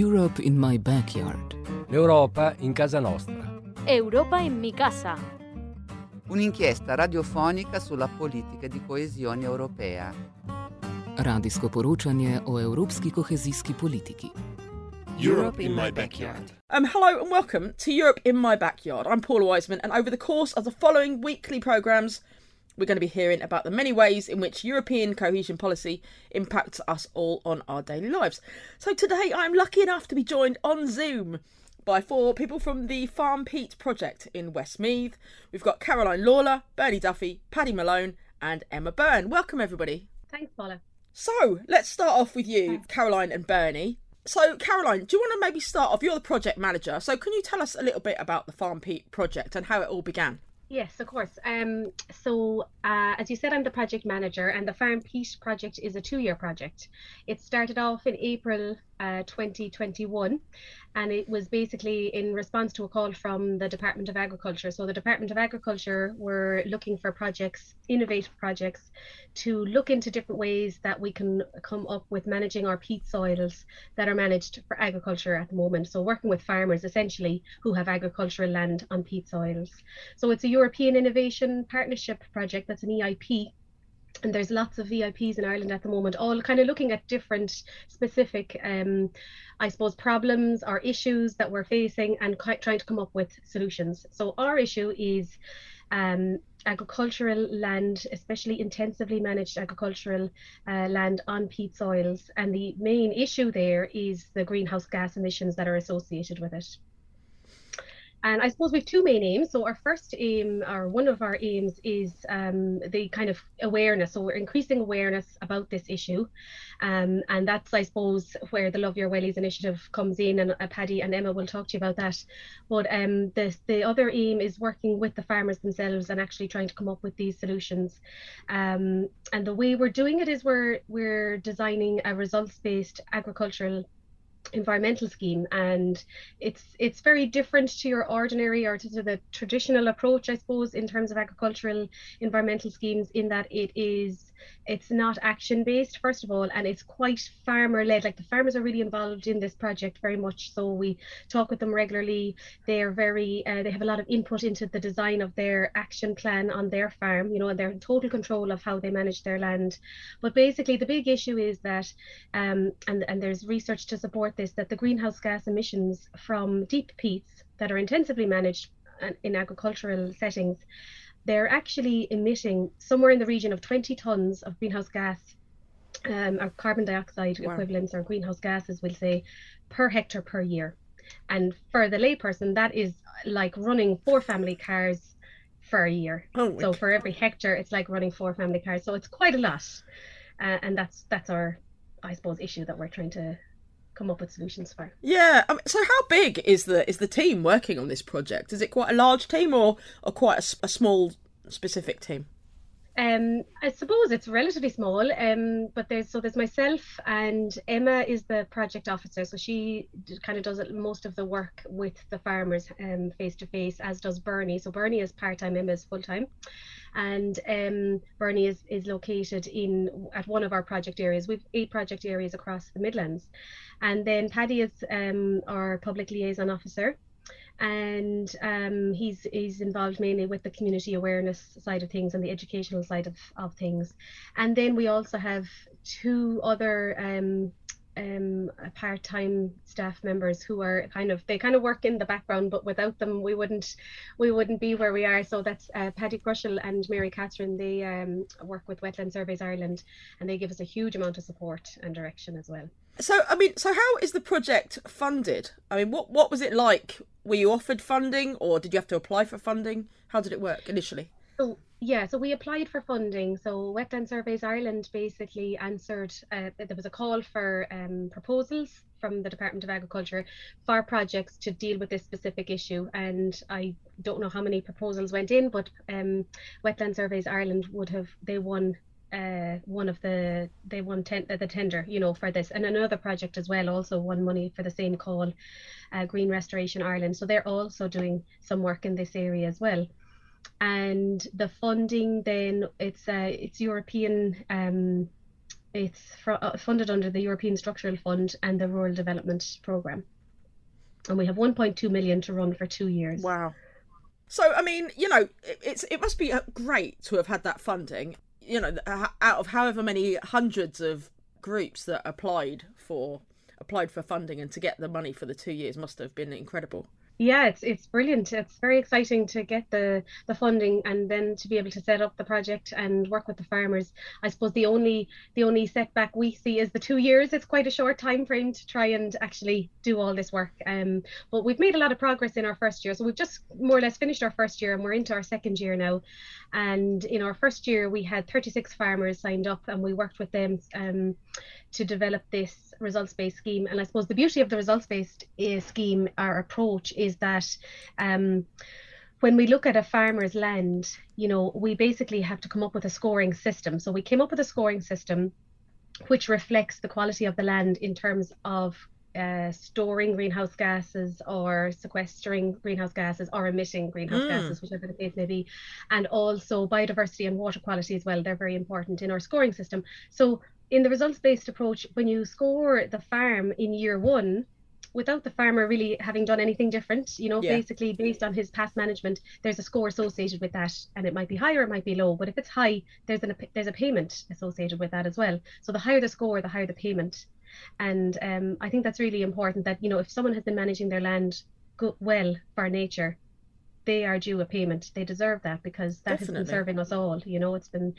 Europe in my backyard. L'Europa in casa nostra. Europa in mi casa. Un'inchiesta radiofonica sulla politica di coesione europea. Radijsko poročanje o evropski kohezijski politiki. Europe in my backyard. Um, hello and welcome to Europe in My Backyard. I'm Paula Wiseman, and over the course of the following weekly programmes, we're going to be hearing about the many ways in which European cohesion policy impacts us all on our daily lives. So today I'm lucky enough to be joined on Zoom by four people from the Farm Peat project in Westmeath. We've got Caroline Lawler, Bernie Duffy, Paddy Malone, and Emma Byrne. Welcome, everybody. Thanks, Paula. So let's start off with you, Caroline and Bernie. So, Caroline, do you want to maybe start off? You're the project manager, so can you tell us a little bit about the Farm Peat project and how it all began? Yes, of course. Um, so, uh, as you said, I'm the project manager, and the Farm Peat project is a two year project. It started off in April uh, 2021, and it was basically in response to a call from the Department of Agriculture. So, the Department of Agriculture were looking for projects, innovative projects, to look into different ways that we can come up with managing our peat soils that are managed for agriculture at the moment. So, working with farmers essentially who have agricultural land on peat soils. So, it's a European Innovation Partnership project that's an EIP and there's lots of EIPs in Ireland at the moment, all kind of looking at different specific, um, I suppose, problems or issues that we're facing and trying to come up with solutions. So our issue is um, agricultural land, especially intensively managed agricultural uh, land on peat soils, and the main issue there is the greenhouse gas emissions that are associated with it. And I suppose we have two main aims. So our first aim, or one of our aims, is um, the kind of awareness. So we're increasing awareness about this issue, um, and that's I suppose where the Love Your Wellies initiative comes in. And uh, Paddy and Emma will talk to you about that. But um, the the other aim is working with the farmers themselves and actually trying to come up with these solutions. Um, and the way we're doing it is we're we're designing a results based agricultural environmental scheme and it's it's very different to your ordinary or to, the traditional approach i suppose in terms of agricultural environmental schemes in that it is it's not action based first of all and it's quite farmer led like the farmers are really involved in this project very much so we talk with them regularly. They're very uh, they have a lot of input into the design of their action plan on their farm you know and they're in total control of how they manage their land. But basically the big issue is that um, and and there's research to support this that the greenhouse gas emissions from deep peats that are intensively managed uh, in agricultural settings they're actually emitting somewhere in the region of 20 tons of greenhouse gas um, or carbon dioxide wow. equivalents or greenhouse gases, we'll say, per hectare per year. And for the layperson, that is like running four family cars for a year. Oh, so for every hectare, it's like running four family cars. So it's quite a lot, uh, and that's that's our, I suppose, issue that we're trying to come up with solutions for. Yeah. Um, so how big is the is the team working on this project? Is it quite a large team or or quite a, a small specific team? Um, I suppose it's relatively small, um, but there's so there's myself and Emma is the project officer, so she kind of does most of the work with the farmers face to face, as does Bernie. So Bernie is part time, Emma is full time, and um, Bernie is is located in at one of our project areas. We've eight project areas across the Midlands, and then Paddy is um, our public liaison officer and um, he's he's involved mainly with the community awareness side of things and the educational side of, of things. And then we also have two other um, um, part-time staff members who are kind of they kind of work in the background but without them we wouldn't we wouldn't be where we are. So that's uh, Paddy Crushell and Mary Catherine they um, work with Wetland Surveys Ireland and they give us a huge amount of support and direction as well. So I mean so how is the project funded? I mean what what was it like? Were you offered funding or did you have to apply for funding? How did it work initially so yeah, so we applied for funding. So Wetland Surveys Ireland basically answered. Uh, there was a call for um, proposals from the Department of Agriculture for projects to deal with this specific issue. And I don't know how many proposals went in, but um, Wetland Surveys Ireland would have they won uh, one of the they won ten, the tender you know for this and another project as well also won money for the same call uh, green restoration ireland so they're also doing some work in this area as well and the funding then it's uh, it's European um, it's for, uh, funded under the European Structural Fund and the Rural Development Programme. And we have 1.2 million to run for two years. Wow. So, I mean, you know, it, it's it must be uh, great to have had that funding. You know, out of however many hundreds of groups that applied for applied for funding and to get the money for the two years must have been incredible yeah it's it's brilliant. It's very exciting to get the the funding and then to be able to set up the project and work with the farmers. I suppose the only the only setback we see is the two years. It's quite a short time frame to try and actually do all this work. Um but we've made a lot of progress in our first year. So we've just more or less finished our first year and we're into our second year now. And in our first year we had 36 farmers signed up and we worked with them um to develop this results based scheme. And I suppose the beauty of the results based uh, scheme, our approach is that. Um, when we look at a farmer's land, you know, we basically have to come up with a scoring system. So we came up with a scoring system which reflects the quality of the land in terms of uh, storing greenhouse gases or sequestering greenhouse gases or emitting greenhouse mm. gases, whichever the case may be, and also biodiversity and water quality as well. They're very important in our scoring system. So in the results based approach, when you score the farm in year one, without the farmer really having done anything different, you know, yeah. basically based on his past management, there's a score associated with that, and it might be higher, it might be low. But if it's high, there's an there's a payment associated with that as well. So the higher the score, the higher the payment. And um, I think that's really important that you know if someone has been managing their land go- well for nature, they are due a payment. They deserve that because that Definitely. has been serving us all. You know, it's been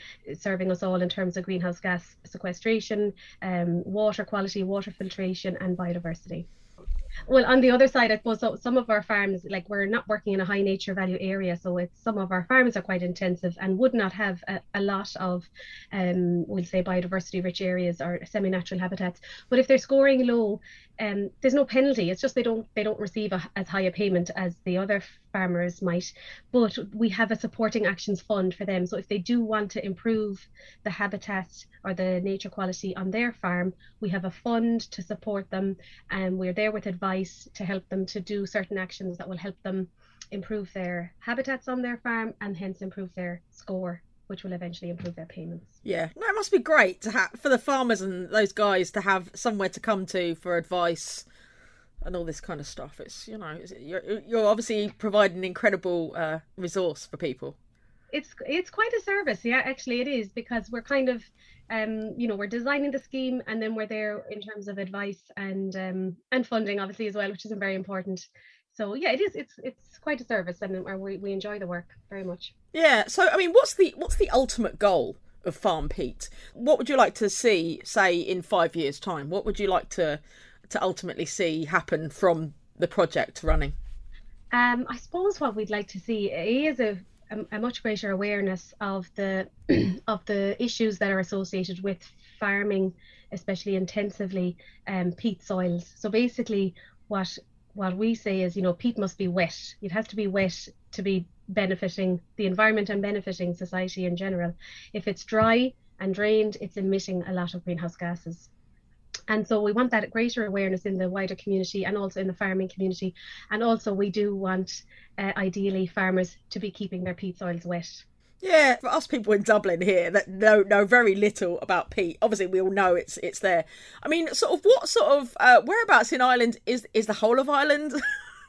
serving us all in terms of greenhouse gas sequestration, um, water quality, water filtration, and biodiversity. Well, on the other side, I suppose some of our farms, like we're not working in a high nature value area, so it's some of our farms are quite intensive and would not have a, a lot of, um, we'll say biodiversity rich areas or semi-natural habitats. But if they're scoring low, um, there's no penalty. It's just they don't they don't receive a, as high a payment as the other farmers might. But we have a supporting actions fund for them. So if they do want to improve the habitat or the nature quality on their farm, we have a fund to support them, and we're there with advice to help them to do certain actions that will help them improve their habitats on their farm and hence improve their score which will eventually improve their payments. Yeah, no, it must be great to have for the farmers and those guys to have somewhere to come to for advice and all this kind of stuff. It's you know, you're you're obviously providing an incredible uh, resource for people. It's it's quite a service, yeah. Actually, it is because we're kind of um, you know, we're designing the scheme and then we're there in terms of advice and um, and funding, obviously as well, which is very important so yeah, it is. It's it's quite a service, and we we enjoy the work very much. Yeah. So I mean, what's the what's the ultimate goal of Farm Peat? What would you like to see, say, in five years' time? What would you like to to ultimately see happen from the project running? Um, I suppose what we'd like to see is a, a, a much greater awareness of the of the issues that are associated with farming, especially intensively um, peat soils. So basically, what what we say is, you know, peat must be wet. It has to be wet to be benefiting the environment and benefiting society in general. If it's dry and drained, it's emitting a lot of greenhouse gases. And so we want that greater awareness in the wider community and also in the farming community. And also, we do want, uh, ideally, farmers to be keeping their peat soils wet. Yeah, for us people in Dublin here that know know very little about peat. Obviously, we all know it's it's there. I mean, sort of what sort of uh, whereabouts in Ireland is is the whole of Ireland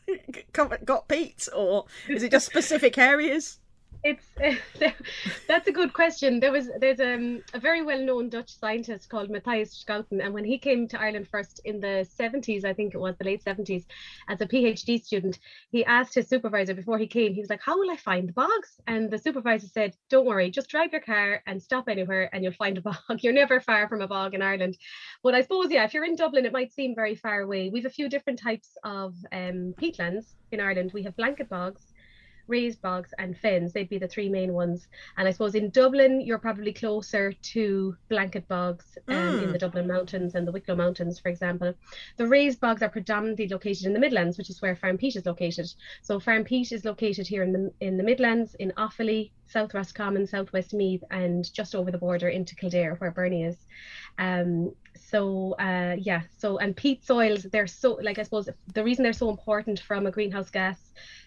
got peat, or is it just specific areas? It's that's a good question. There was there's um, a very well known Dutch scientist called Matthijs Schouten, and when he came to Ireland first in the 70s, I think it was the late 70s, as a PhD student, he asked his supervisor before he came, he was like, "How will I find the bogs?" And the supervisor said, "Don't worry, just drive your car and stop anywhere, and you'll find a bog. You're never far from a bog in Ireland." But I suppose, yeah, if you're in Dublin, it might seem very far away. We've a few different types of um, peatlands in Ireland. We have blanket bogs raised bogs and fens. They'd be the three main ones. And I suppose in Dublin, you're probably closer to blanket bogs um, mm. in the Dublin Mountains and the Wicklow Mountains, for example. The raised bogs are predominantly located in the Midlands, which is where Farm Peat is located. So Farm Peat is located here in the in the Midlands, in Offaly, South Roscommon, South Westmeath, and just over the border into Kildare, where Bernie is. Um, so uh, yeah, so and peat soils, they're so like I suppose the reason they're so important from a greenhouse gas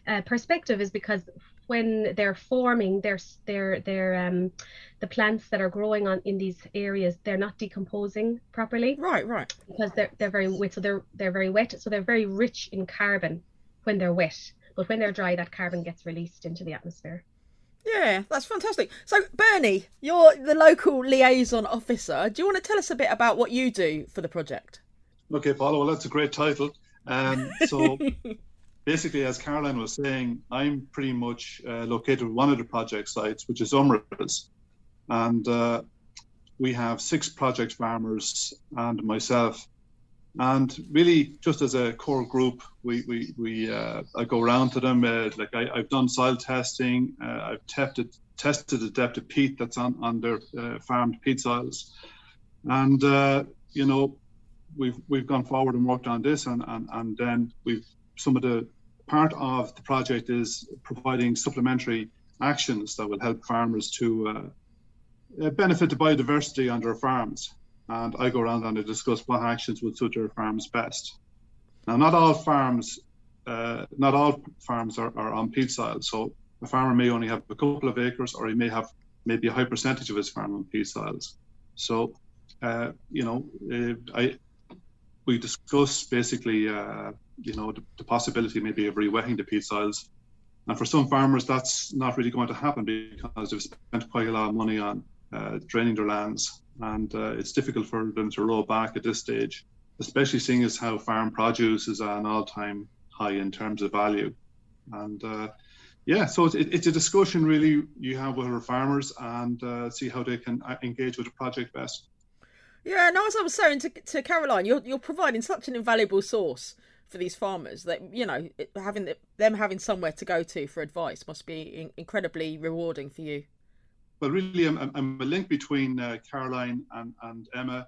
uh, perspective is because when they're forming their their their um the plants that are growing on in these areas they're not decomposing properly. Right right. Because they're they're very wet so they're they're very wet so they're very rich in carbon when they're wet. But when they're dry that carbon gets released into the atmosphere yeah, that's fantastic. So, Bernie, you're the local liaison officer. Do you want to tell us a bit about what you do for the project? Okay, Paula, well, that's a great title. Um, so, basically, as Caroline was saying, I'm pretty much uh, located at one of the project sites, which is Umeras. And uh, we have six project farmers and myself. And really, just as a core group, we we, we uh, I go around to them. Uh, like I, have done soil testing. Uh, I've tested tested the depth of peat that's on on their uh, farmed peat soils, and uh, you know, we've we've gone forward and worked on this, and and and then we've some of the part of the project is providing supplementary actions that will help farmers to uh, benefit the biodiversity on their farms and I go around and I discuss what actions would suit your farms best. Now, not all farms, uh, not all farms are, are on peat soil. So a farmer may only have a couple of acres, or he may have maybe a high percentage of his farm on peat soils. So, uh, you know, uh, I we discuss basically, uh, you know, the, the, possibility maybe of rewetting the peat soils. And for some farmers, that's not really going to happen because they've spent quite a lot of money on uh, draining their lands and uh, it's difficult for them to roll back at this stage, especially seeing as how farm produce is at an all-time high in terms of value. And uh, yeah, so it's, it's, a discussion really you have with our farmers and uh, see how they can uh, engage with the project best. Yeah, no, as I was saying to, to Caroline, you're you're providing such an invaluable source for these farmers that you know having them having somewhere to go to for advice must be incredibly rewarding for you well, really, I'm, I'm a link between uh, Caroline and, and Emma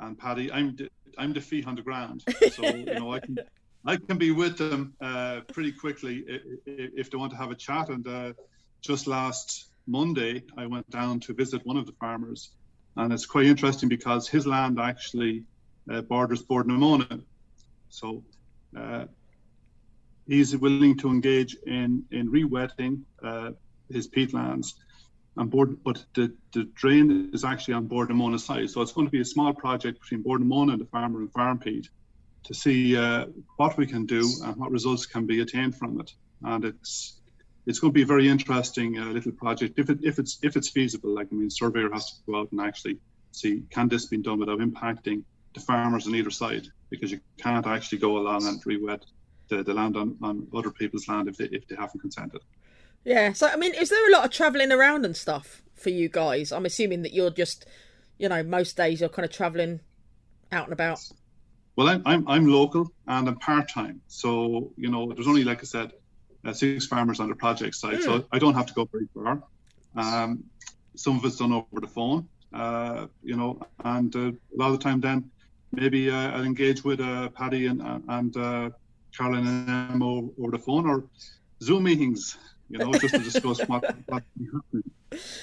and Paddy. I'm the, I'm the feet on the ground, so you know I can I can be with them uh, pretty quickly if, if, they want to have a chat. And uh, just last Monday, I went down to visit one of the farmers, and it's quite interesting because his land actually uh, borders Bord na Móna, so uh, he's willing to engage in in rewetting uh, his peatlands on board, but the, the drain is actually on Bord na Móna side. So it's going to be a small project between Bord na Móna and the farmer and Farmpeat to see uh, what we can do and what results can be attained from it. And it's it's going to be a very interesting uh, little project if it if it's if it's feasible. Like I mean, surveyor has to go out and actually see can this be done without impacting the farmers on either side because you can't actually go along and re-wet the, the land on, on other people's land if they if they haven't consented. Yeah. So I mean, is there a lot of travelling around and stuff for you guys? I'm assuming that you're just, you know, most days you're kind of travelling out and about. Well, I'm I'm, I'm local and I'm part time, so you know, there's only like I said, uh, six farmers on the project site, mm. so hmm. I don't have to go very far. Um, some of it's done over the phone, uh, you know, and uh, a lot of the time then maybe uh, I'll engage with uh, Paddy and and uh, Caroline and Emma over the phone or Zoom meetings you know, just to discuss what what's happening.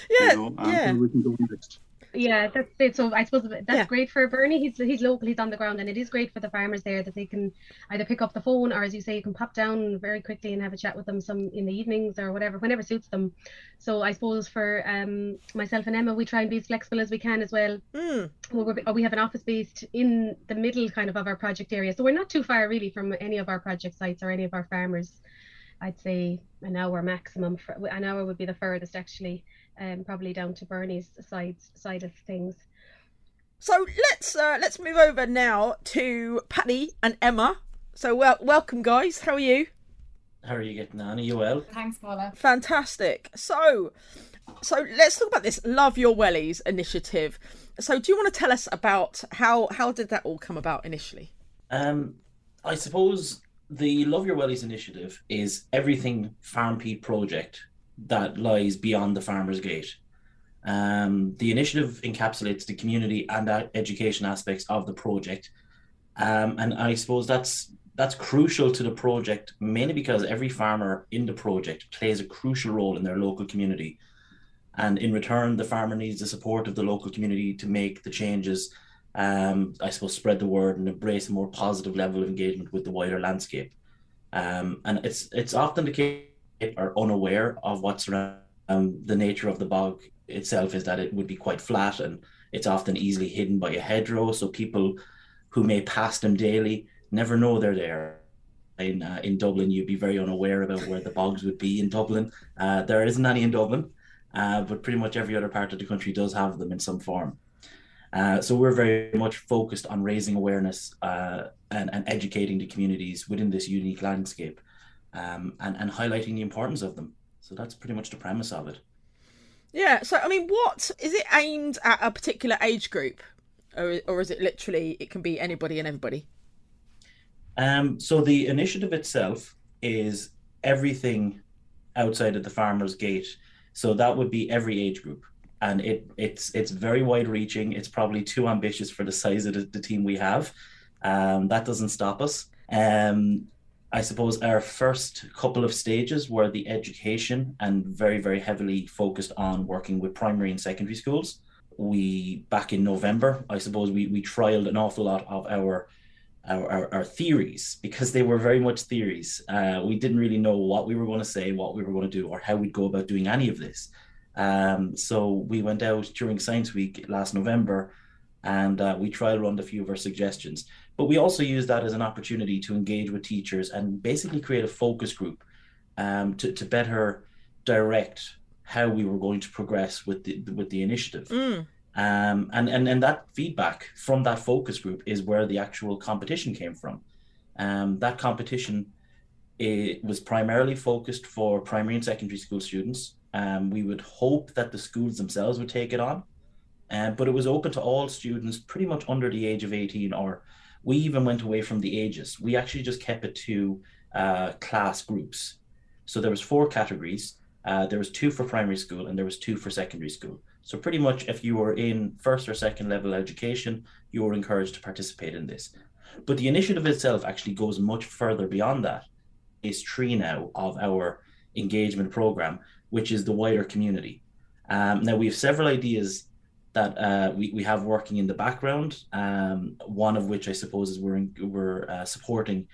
Yeah, you know, and yeah. we can go next. Yeah, that's it. So I suppose that's yeah. great for Bernie. He's he's local, he's on the ground, and it is great for the farmers there that they can either pick up the phone or, as you say, you can pop down very quickly and have a chat with them some in the evenings or whatever, whenever suits them. So I suppose for um myself and Emma, we try and be as flexible as we can as well. Mm. well we have an office based in the middle kind of of our project area, so we're not too far really from any of our project sites or any of our farmers. I'd say an hour maximum. For, an hour would be the furthest actually, um, probably down to Bernie's side side of things. So let's uh, let's move over now to Paddy and Emma. So well, welcome guys. How are you? How are you getting on? Are you well? Thanks, Paula. Fantastic. So, so let's talk about this Love Your Wellies initiative. So, do you want to tell us about how how did that all come about initially? Um, I suppose the Love Your Wellies initiative is everything Farmpeat project that lies beyond the farmer's gate. Um, the initiative encapsulates the community and education aspects of the project, um, and I suppose that's that's crucial to the project mainly because every farmer in the project plays a crucial role in their local community, and in return, the farmer needs the support of the local community to make the changes um, I suppose, spread the word and embrace a more positive level of engagement with the wider landscape. Um, and it's it's often the case are unaware of what's around. Um, the nature of the bog itself is that it would be quite flat and it's often easily hidden by a hedgerow. So people who may pass them daily never know they're there. In, uh, in Dublin, you'd be very unaware about where the bogs would be in Dublin. Uh, there isn't any in Dublin, uh, but pretty much every other part of the country does have them in some form. Uh, so we're very much focused on raising awareness uh, and, and educating the communities within this unique landscape um, and, and highlighting the importance of them. So that's pretty much the premise of it. Yeah. So I mean, what is it aimed at a particular age group, or or is it literally it can be anybody and everybody? Um, so the initiative itself is everything outside of the farmer's gate. So that would be every age group, and it it's it's very wide reaching. It's probably too ambitious for the size of the, the team we have. Um, that doesn't stop us. Um, I suppose our first couple of stages were the education and very, very heavily focused on working with primary and secondary schools. We back in November, I suppose we we trialed an awful lot of our our, our, our theories because they were very much theories. Uh, we didn't really know what we were going to say, what we were going to do, or how we'd go about doing any of this. Um, so we went out during Science Week last November and uh, we trial run a few of our suggestions. But we also use that as an opportunity to engage with teachers and basically create a focus group um, to, to better direct how we were going to progress with the with the initiative. Mm. Um, and, and and that feedback from that focus group is where the actual competition came from. Um, that competition it was primarily focused for primary and secondary school students. Um, we would hope that the schools themselves would take it on, um, but it was open to all students pretty much under the age of 18 or we even went away from the ages. We actually just kept it to uh, class groups. So there was four categories. Uh, there was two for primary school and there was two for secondary school. So pretty much if you were in first or second level education you were encouraged to participate in this. But the initiative itself actually goes much further beyond that. Is three now of our engagement program which is the wider community um, now we have several ideas that uh, we, we have working in the background. Um, one of which I suppose is we're in, we're uh, supporting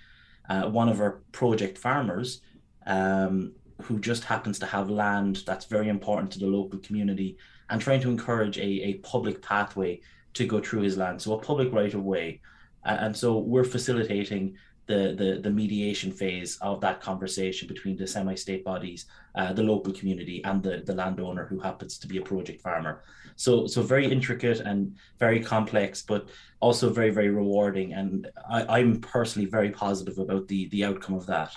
uh, one of our project farmers um, who just happens to have land that's very important to the local community and trying to encourage a, a public pathway to go through his land, so a public right of way. and so we're facilitating the, the, the mediation phase of that conversation between the semi-state bodies, uh, the local community, and the, the landowner who happens to be a project farmer. So so very intricate and very complex, but also very very rewarding. And I, I'm personally very positive about the the outcome of that.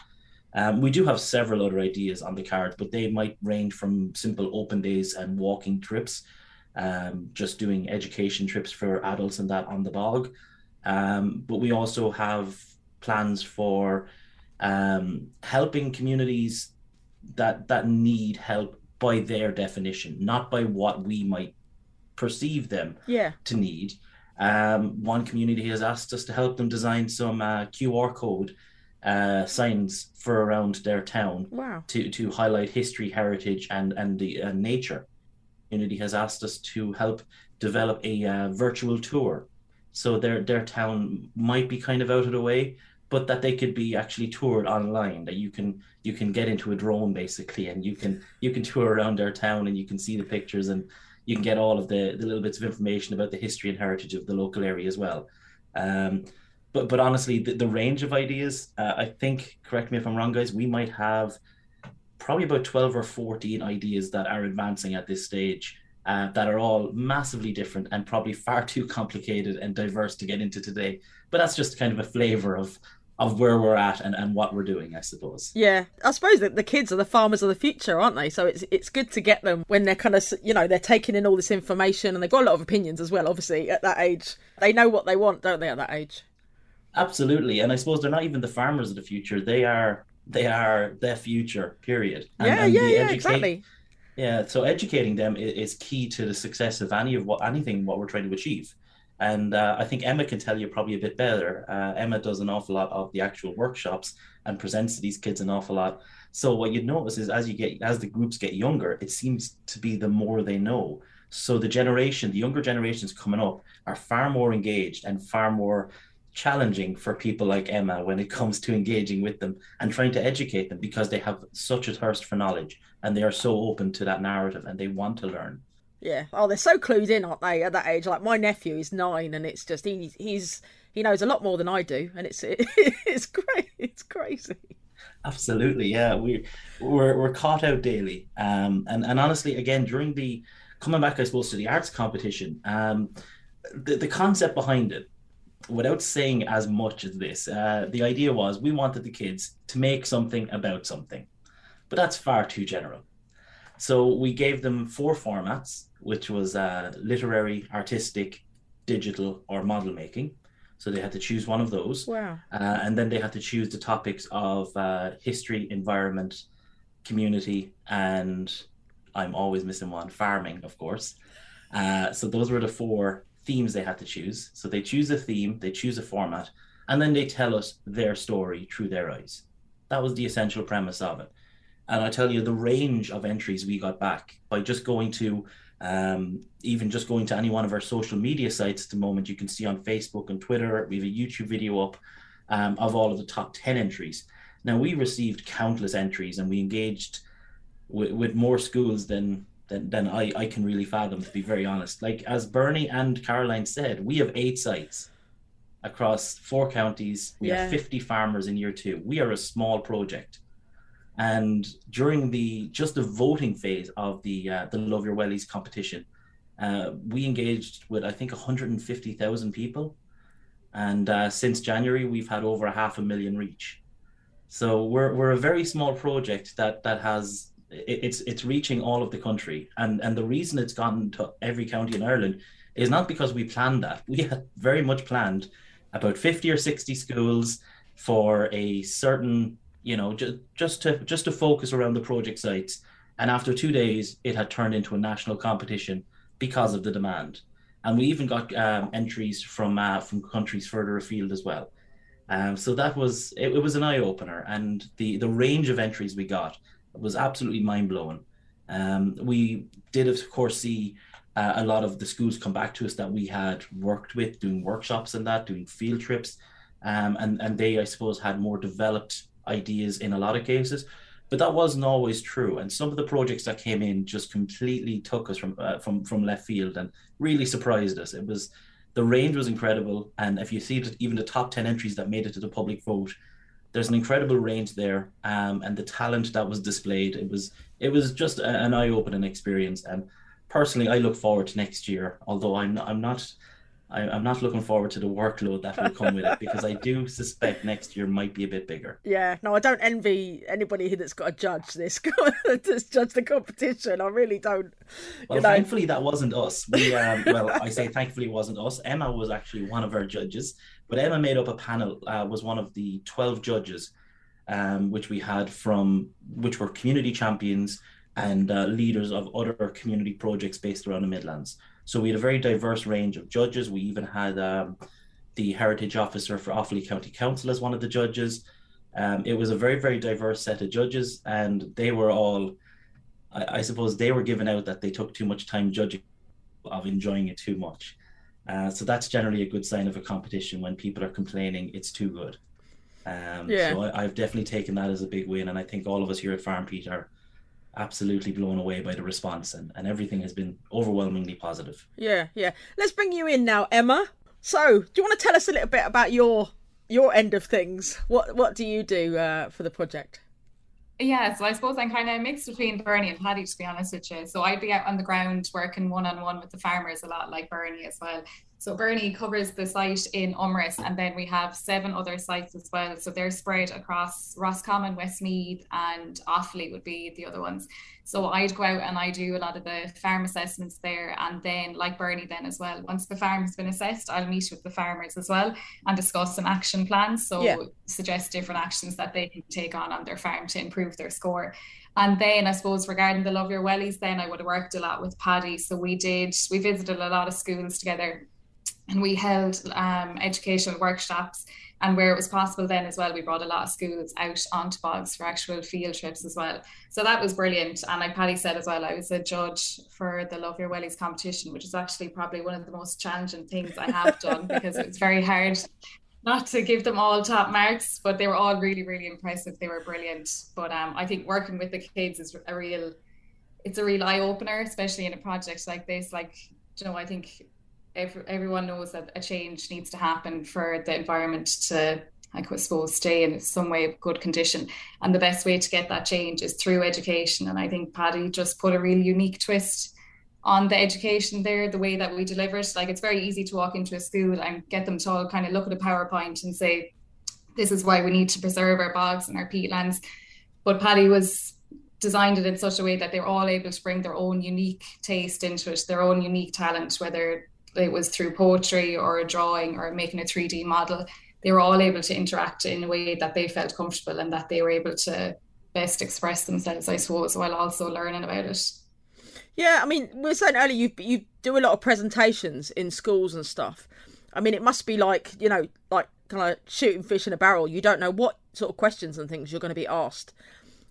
Um, we do have several other ideas on the card, but they might range from simple open days and walking trips, um, just doing education trips for adults and that on the bog. Um, but we also have plans for um, helping communities that that need help by their definition, not by what we might perceive them yeah. to need. Um, one community has asked us to help them design some uh, QR code uh, signs for around their town wow. to, to highlight history, heritage, and and the uh, nature. Community has asked us to help develop a uh, virtual tour, so their their town might be kind of out of the way, but that they could be actually toured online. That you can you can get into a drone basically, and you can you can tour around their town and you can see the pictures and you can get all of the, the little bits of information about the history and heritage of the local area as well. Um, but but honestly, the, the range of ideas, uh, I think, correct me if I'm wrong, guys, we might have probably about 12 or 14 ideas that are advancing at this stage uh, that are all massively different and probably far too complicated and diverse to get into today. But that's just kind of a flavor of of where we're at and, and what we're doing, I suppose. Yeah, I suppose that the kids are the farmers of the future, aren't they? So it's it's good to get them when they're kind of you know they're taking in all this information and they've got a lot of opinions as well. Obviously, at that age, they know what they want, don't they? At that age. Absolutely, and I suppose they're not even the farmers of the future; they are they are their future. Period. And, yeah, and yeah, yeah, educate- exactly. Yeah, so educating them is key to the success of any of what anything what we're trying to achieve. And uh, I think Emma can tell you probably a bit better. Uh, Emma does an awful lot of the actual workshops and presents to these kids an awful lot. So what you'd notice is as you get as the groups get younger, it seems to be the more they know. So the generation, the younger generations coming up, are far more engaged and far more challenging for people like Emma when it comes to engaging with them and trying to educate them because they have such a thirst for knowledge and they are so open to that narrative and they want to learn. Yeah. Oh, they're so clued in, aren't they? At that age, like my nephew is nine, and it's just he he's he knows a lot more than I do, and it's it, it's great. It's crazy. Absolutely, yeah. We we're we're caught out daily, um, and and honestly, again, during the coming back, I suppose, to the arts competition, um, the the concept behind it, without saying as much as this, uh, the idea was we wanted the kids to make something about something, but that's far too general. So we gave them four formats, which was uh, literary, artistic, digital, or model making. So they had to choose one of those. Wow. Uh, and then they had to choose the topics of uh, history, environment, community, and I'm always missing one farming, of course. Uh, so those were the four themes they had to choose. So they choose a theme, they choose a format, and then they tell us their story through their eyes. That was the essential premise of it. And I tell you, the range of entries we got back by just going to um, even just going to any one of our social media sites at the moment, you can see on Facebook and Twitter, we have a YouTube video up um, of all of the top 10 entries. Now, we received countless entries and we engaged with, with more schools than, than, than I, I can really fathom, to be very honest. Like, as Bernie and Caroline said, we have eight sites across four counties. We yeah. have 50 farmers in year two. We are a small project. And during the just the voting phase of the uh, the Love Your Wellies competition, uh, we engaged with I think 150,000 people, and uh, since January we've had over a half a million reach. So we're we're a very small project that that has it's it's reaching all of the country, and and the reason it's gotten to every county in Ireland is not because we planned that. We had very much planned about 50 or 60 schools for a certain you know, just just to just to focus around the project sites. And after two days, it had turned into a national competition because of the demand. And we even got um, entries from uh, from countries further afield as well. Um, so that was it, it was an eye opener, and the the range of entries we got was absolutely mind blowing. Um, we did, of course, see uh, a lot of the schools come back to us that we had worked with, doing workshops and that, doing field trips, um, and and they, I suppose, had more developed ideas in a lot of cases but that wasn't always true. And some of the projects that came in just completely took us from uh, from from left field and really surprised us. It was the range was incredible. And if you see that even the top 10 entries that made it to the public vote there's an incredible range there um, and the talent that was displayed it was it was just a, an eye-opening experience. And personally i look forward to next year although i'm not, i'm not I, am not looking forward to the workload that will come with it because I do suspect next year might be a bit bigger. Yeah, no, I don't envy anybody that's got to judge this, to judge the competition. I really don't. Well, know. thankfully that wasn't us. We, um, well, I say thankfully it wasn't us. Emma was actually one of our judges, but Emma made up a panel. Uh, was one of the twelve judges, um, which we had from which were community champions and uh, leaders of other community projects based around the Midlands. So we had a very diverse range of judges. We even had um, the heritage officer for Offaly County Council as one of the judges. Um, it was a very, very diverse set of judges, and they were all, I, I, suppose, they were given out that they took too much time judging of enjoying it too much. Uh, so that's generally a good sign of a competition when people are complaining it's too good. Um, yeah. So I, have definitely taken that as a big win, and I think all of us here at Farm Peat are absolutely blown away by the response and, and everything has been overwhelmingly positive. Yeah, yeah. Let's bring you in now, Emma. So, do you want to tell us a little bit about your your end of things? What what do you do uh, for the project? Yeah, so I suppose I'm kind of mixed between Bernie and Paddy, to be honest with you. So I'd be out on the ground working one on one with the farmers a lot, like Bernie as well. So Bernie covers the site in Umeras, and then we have seven other sites as well. So they're spread across Roscommon, Westmeath, and Offaly would be the other ones. So I'd go out and I do a lot of the farm assessments there, and then like Bernie, then as well. Once the farm has been assessed, I'll meet with the farmers as well and discuss some action plans. So yeah. suggest different actions that they can take on on their farm to improve their score. And then I suppose regarding the Love Your Wellies, then I would have worked a lot with Paddy. So we did, we visited a lot of schools together and we held um, educational workshops and where it was possible then as well we brought a lot of schools out onto bogs for actual field trips as well so that was brilliant and like Paddy said as well I was a judge for the Love Your Wellies competition which is actually probably one of the most challenging things I have done because it's very hard not to give them all top marks, but they were all really, really impressive. They were brilliant. But um, I think working with the kids is a real, it's a real eye opener, especially in a project like this. Like, you know, I think every, everyone knows that a change needs to happen for the environment to, I suppose, stay in some way of good condition. And the best way to get that change is through education. And I think Paddy just put a really unique twist on the education there, the way that we deliver it. Like it's very easy to walk into a school and get them to all kind of look at a PowerPoint and say, this is why we need to preserve our bogs and our peatlands. But Paddy was designed it in such a way that they're all able to bring their own unique taste into it, their own unique talent, whether it was through poetry or a drawing or making a 3D model. They were all able to interact in a way that they felt comfortable and that they were able to best express themselves, I suppose, while also learning about it. Yeah, I mean, we were saying earlier you you do a lot of presentations in schools and stuff. I mean, it must be like you know, like kind of shooting fish in a barrel. You don't know what sort of questions and things you're going to be asked.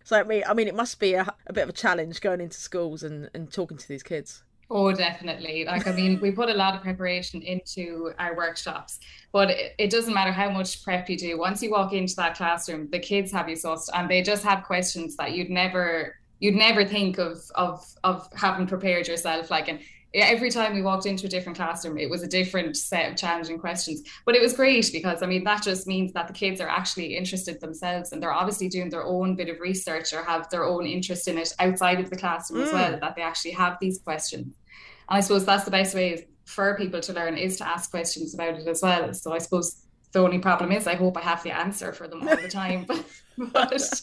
So I mean, I mean, it must be a, a bit of a challenge going into schools and, and talking to these kids. Oh, definitely. Like, I mean, we put a lot of preparation into our workshops, but it, it, doesn't matter how much prep you do. Once you walk into that classroom, the kids have you sussed and they just have questions that you'd never you'd never think of of of having prepared yourself like and every time we walked into a different classroom it was a different set of challenging questions but it was great because i mean that just means that the kids are actually interested themselves and they're obviously doing their own bit of research or have their own interest in it outside of the classroom mm. as well that they actually have these questions and i suppose that's the best way for people to learn is to ask questions about it as well so i suppose the only problem is i hope i have the answer for them all the time but,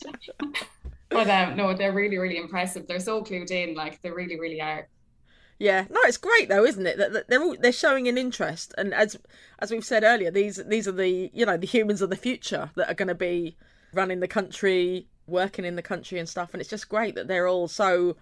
but um, no, they're really, really impressive. They're so clued in, like they really, really are. Yeah, no, it's great though, isn't it? That they're all, they're showing an interest, and as as we've said earlier, these these are the you know the humans of the future that are going to be running the country, working in the country and stuff, and it's just great that they're all so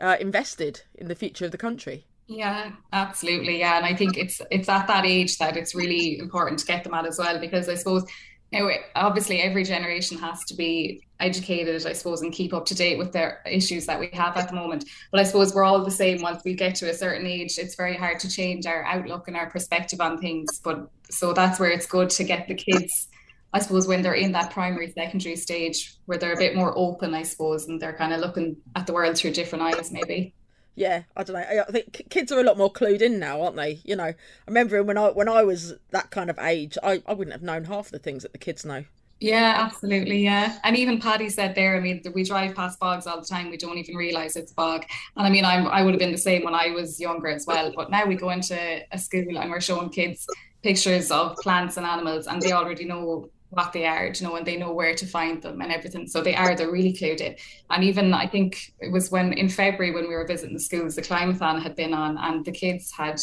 uh, invested in the future of the country. Yeah, absolutely. Yeah, and I think it's it's at that age that it's really important to get them at as well, because I suppose now, obviously, every generation has to be educated, I suppose, and keep up to date with their issues that we have at the moment. But I suppose we're all the same. Once we get to a certain age, it's very hard to change our outlook and our perspective on things. But so that's where it's good to get the kids, I suppose, when they're in that primary, secondary stage, where they're a bit more open, I suppose, and they're kind of looking at the world through different eyes, maybe yeah, I don't know. I think kids are a lot more clued in now, aren't they? You know, I remember when I when I was that kind of age, I, I wouldn't have known half the things that the kids know. Yeah, absolutely. Yeah. And even Paddy said there, I mean, we drive past bogs all the time. We don't even realize it's bog. And I mean, I'm, I would have been the same when I was younger as well. But now we go into a school and we're showing kids pictures of plants and animals and they already know what they are, you know, and they know where to find them and everything. So they are, they're really clued in. And even I think it was when in February when we were visiting the schools, the climathon had been on and the kids had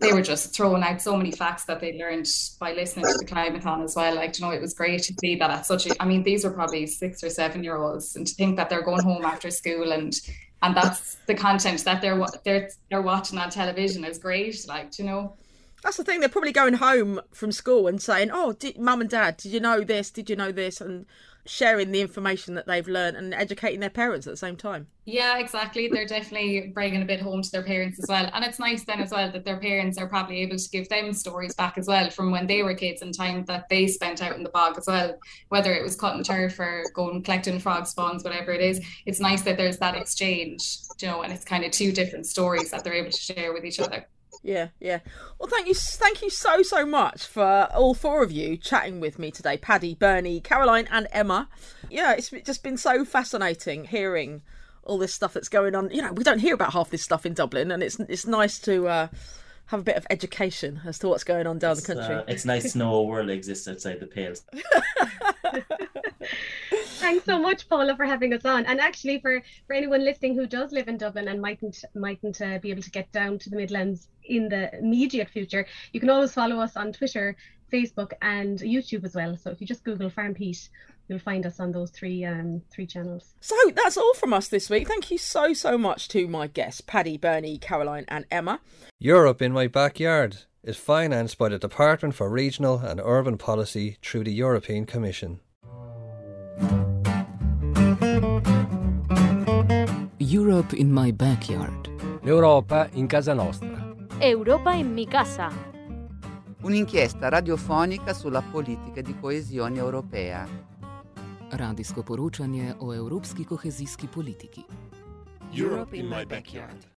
they were just throwing out so many facts that they learned by listening to the climathon as well. Like, you know, it was great to see that at such a I mean, these are probably six or seven year olds and to think that they're going home after school and and that's the content that they're they're they're watching on television is great. Like, you know. That's the thing. They're probably going home from school and saying, "Oh, did, mum and dad, did you know this? Did you know this?" and sharing the information that they've learned and educating their parents at the same time. Yeah, exactly. They're definitely bringing a bit home to their parents as well. And it's nice then as well that their parents are probably able to give them stories back as well from when they were kids and time that they spent out in the bog as well, whether it was cutting turf or going collecting frog spawns, whatever it is. It's nice that there's that exchange, you know, and it's kind of two different stories that they're able to share with each other. Yeah, yeah. Well, thank you, thank you so so much for all four of you chatting with me today, Paddy, Bernie, Caroline, and Emma. Yeah, it's just been so fascinating hearing all this stuff that's going on. You know, we don't hear about half this stuff in Dublin, and it's it's nice to uh, have a bit of education as to what's going on down it's, the country. Uh, it's nice to know a world exists outside the pales. Thanks so much, Paula, for having us on. And actually, for for anyone listening who does live in Dublin and mightn't mightn't uh, be able to get down to the Midlands in the immediate future, you can always follow us on Twitter, Facebook, and YouTube as well. So if you just Google Farm Peat, you'll find us on those three um, three channels. So that's all from us this week. Thank you so so much to my guests, Paddy, Bernie, Caroline, and Emma. Europe in my backyard is financed by the Department for Regional and Urban Policy through the European Commission. Europe in my backyard. L'Europa in casa nostra. Europa in mi casa. Un'inchiesta radiofonica sulla politica di coesione europea. Radijsko poročanje o evropski kohezijski politiki. Europe in my backyard.